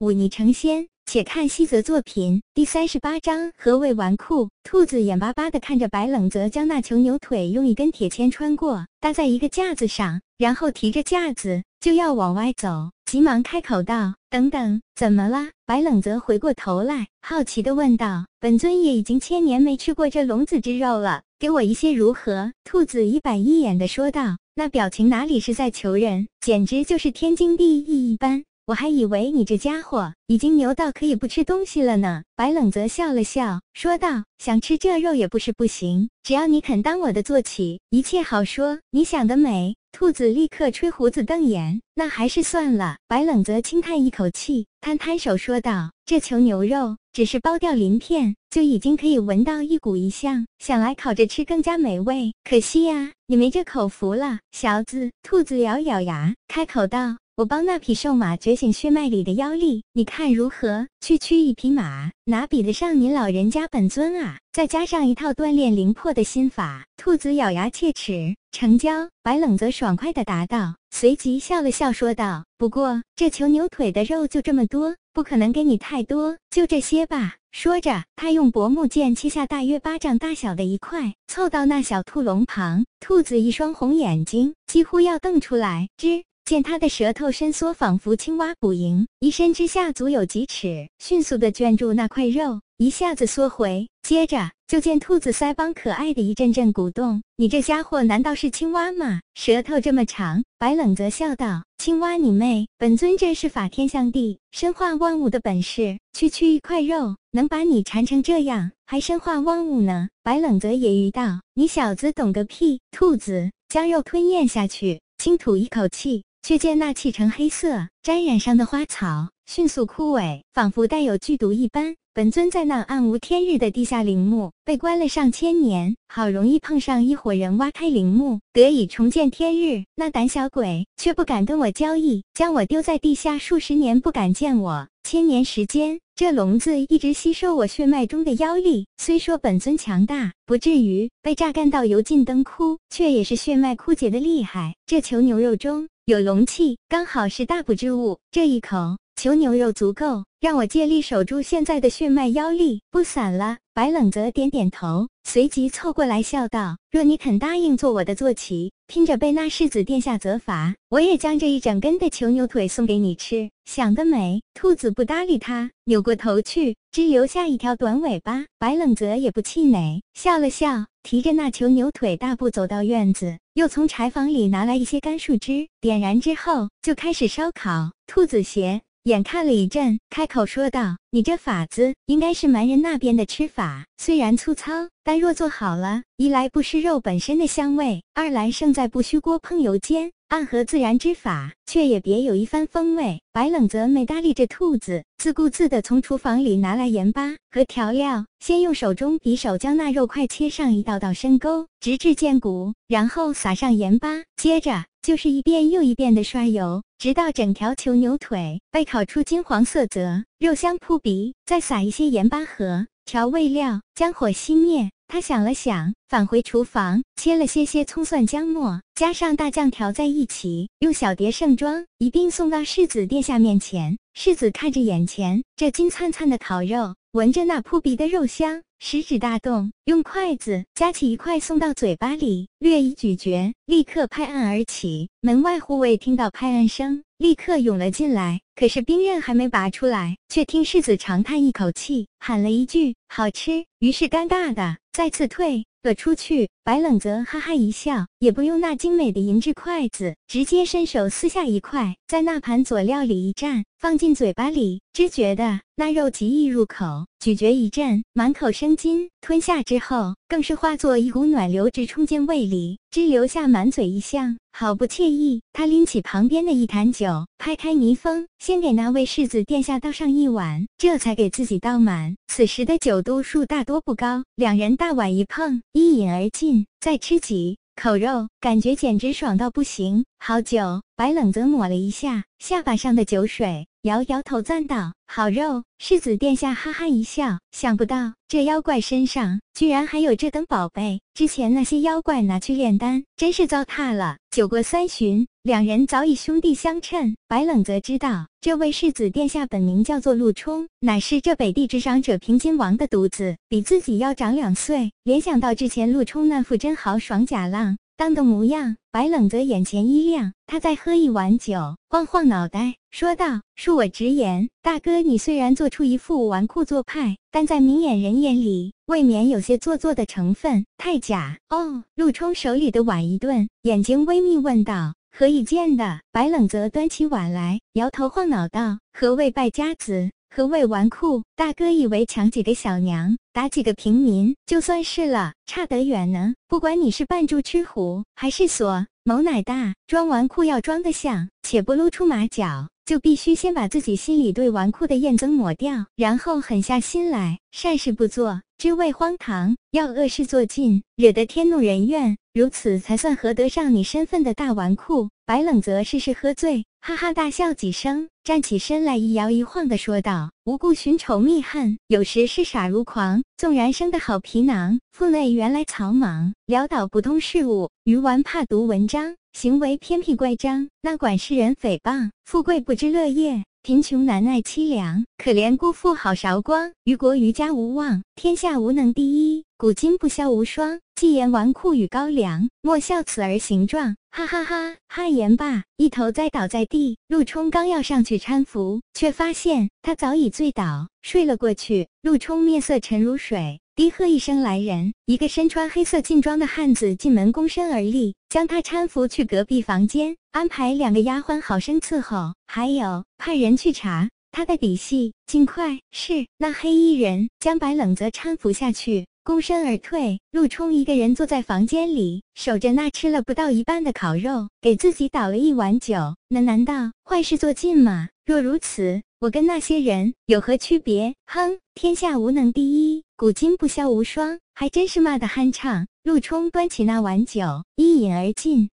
忤逆成仙。且看西泽作品第三十八章何谓纨绔。兔子眼巴巴地看着白冷泽将那球牛腿用一根铁签穿过，搭在一个架子上，然后提着架子就要往外走，急忙开口道：“等等，怎么了？”白冷泽回过头来，好奇地问道：“本尊也已经千年没吃过这龙子之肉了，给我一些如何？”兔子一板一眼地说道，那表情哪里是在求人，简直就是天经地义一般。我还以为你这家伙已经牛到可以不吃东西了呢。白冷泽笑了笑，说道：“想吃这肉也不是不行，只要你肯当我的坐骑，一切好说。你想得美。”兔子立刻吹胡子瞪眼，那还是算了。白冷泽轻叹一口气，摊摊手说道：“这球牛肉只是剥掉鳞片，就已经可以闻到一股异香，想来烤着吃更加美味。可惜呀，你没这口福了，小子。”兔子咬咬牙，开口道。我帮那匹瘦马觉醒血脉里的妖力，你看如何？区区一匹马，哪比得上您老人家本尊啊？再加上一套锻炼灵魄的心法，兔子咬牙切齿，成交。白冷泽爽快地答道，随即笑了笑说道：“不过这球牛腿的肉就这么多，不可能给你太多，就这些吧。”说着，他用薄木剑切下大约巴掌大小的一块，凑到那小兔笼旁。兔子一双红眼睛几乎要瞪出来，吱。见他的舌头伸缩，仿佛青蛙捕蝇，一伸之下足有几尺，迅速的圈住那块肉，一下子缩回。接着就见兔子腮帮可爱的一阵阵鼓动。你这家伙难道是青蛙吗？舌头这么长？白冷泽笑道：“青蛙你妹！本尊这是法天象地、身化万物的本事，区区一块肉能把你缠成这样，还身化万物呢？”白冷泽揶揄道：“你小子懂个屁！”兔子将肉吞咽下去，轻吐一口气。却见那气呈黑色、沾染上的花草迅速枯萎，仿佛带有剧毒一般。本尊在那暗无天日的地下陵墓被关了上千年，好容易碰上一伙人挖开陵墓，得以重见天日。那胆小鬼却不敢跟我交易，将我丢在地下数十年，不敢见我。千年时间，这笼子一直吸收我血脉中的妖力。虽说本尊强大，不至于被榨干到油尽灯枯，却也是血脉枯竭的厉害。这囚牛肉中。有龙气，刚好是大补之物。这一口囚牛肉足够让我借力守住现在的血脉妖力，不散了。白冷泽点点头，随即凑过来笑道：“若你肯答应做我的坐骑，拼着被那世子殿下责罚，我也将这一整根的囚牛腿送给你吃。想得美！”兔子不搭理他，扭过头去，只留下一条短尾巴。白冷泽也不气馁，笑了笑，提着那囚牛腿大步走到院子，又从柴房里拿来一些干树枝，点燃之后就开始烧烤。兔子斜眼看了一阵，开口说道：“你这法子应该是蛮人那边的吃法，虽然粗糙，但若做好了，一来不失肉本身的香味，二来胜在不需锅烹油煎，暗合自然之法，却也别有一番风味。”白冷泽没搭理这兔子，自顾自地从厨房里拿来盐巴和调料，先用手中匕首将那肉块切上一道道深沟，直至见骨，然后撒上盐巴，接着就是一遍又一遍的刷油。直到整条球牛腿被烤出金黄色泽，肉香扑鼻，再撒一些盐巴和调味料，将火熄灭。他想了想，返回厨房，切了些些葱蒜姜末，加上大酱调在一起，用小碟盛装，一并送到世子殿下面前。世子看着眼前这金灿灿的烤肉，闻着那扑鼻的肉香。食指大动，用筷子夹起一块送到嘴巴里，略一咀嚼，立刻拍案而起。门外护卫听到拍案声，立刻涌了进来。可是兵刃还没拔出来，却听世子长叹一口气，喊了一句“好吃”，于是尴尬的再次退了出去。白冷泽哈哈一笑，也不用那精美的银质筷子，直接伸手撕下一块，在那盘佐料里一蘸，放进嘴巴里，只觉得那肉极易入口，咀嚼一阵，满口生津。吞下之后，更是化作一股暖流，直冲进胃里，只留下满嘴异香，好不惬意。他拎起旁边的一坛酒，拍开泥封，先给那位世子殿下倒上一碗，这才给自己倒满。此时的酒度数大多不高，两人大碗一碰，一饮而尽。再吃几口肉，感觉简直爽到不行。好酒，白冷则抹了一下下巴上的酒水，摇摇头赞道：“好肉。”世子殿下哈哈一笑，想不到这妖怪身上居然还有这等宝贝。之前那些妖怪拿去炼丹，真是糟蹋了。酒过三巡，两人早已兄弟相称。白冷则知道，这位世子殿下本名叫做陆冲，乃是这北地之长者平津王的独子，比自己要长两岁。联想到之前陆冲那副真豪爽假浪。当的模样，白冷泽眼前一亮。他再喝一碗酒，晃晃脑袋，说道：“恕我直言，大哥，你虽然做出一副纨绔做派，但在明眼人眼里，未免有些做作的成分，太假。”哦，陆冲手里的碗一顿，眼睛微眯，问道：“何以见的？”白冷泽端起碗来，摇头晃脑道：“何谓败家子？”何谓纨绔？大哥以为抢几个小娘，打几个平民就算是了，差得远呢。不管你是扮猪吃虎，还是锁谋乃大，装纨绔要装得像，且不露出马脚，就必须先把自己心里对纨绔的厌憎抹掉，然后狠下心来，善事不做，知味荒唐；要恶事做尽，惹得天怒人怨，如此才算合得上你身份的大纨绔。白冷则事事喝醉。哈哈大笑几声，站起身来，一摇一晃的说道：“无故寻仇觅恨，有时是傻如狂。纵然生得好皮囊，腹内原来草莽，潦倒不通事务，愚顽怕读文章，行为偏僻乖张，那管世人诽谤，富贵不知乐业。”贫穷难耐凄凉，可怜辜负好韶光。于国于家无望，天下无能第一。古今不肖无双。既言纨绔与高粱，莫笑此儿形状。哈哈哈！哈言罢，一头栽倒在地。陆冲刚要上去搀扶，却发现他早已醉倒，睡了过去。陆冲面色沉如水。低喝一声：“来人！”一个身穿黑色劲装的汉子进门躬身而立，将他搀扶去隔壁房间，安排两个丫鬟好生伺候，还有派人去查他的底细，尽快。是那黑衣人将白冷泽搀扶下去，躬身而退。陆冲一个人坐在房间里，守着那吃了不到一半的烤肉，给自己倒了一碗酒。那难道坏事做尽吗？若如此，我跟那些人有何区别？哼，天下无能第一。古今不消无双，还真是骂得酣畅。陆冲端起那碗酒，一饮而尽。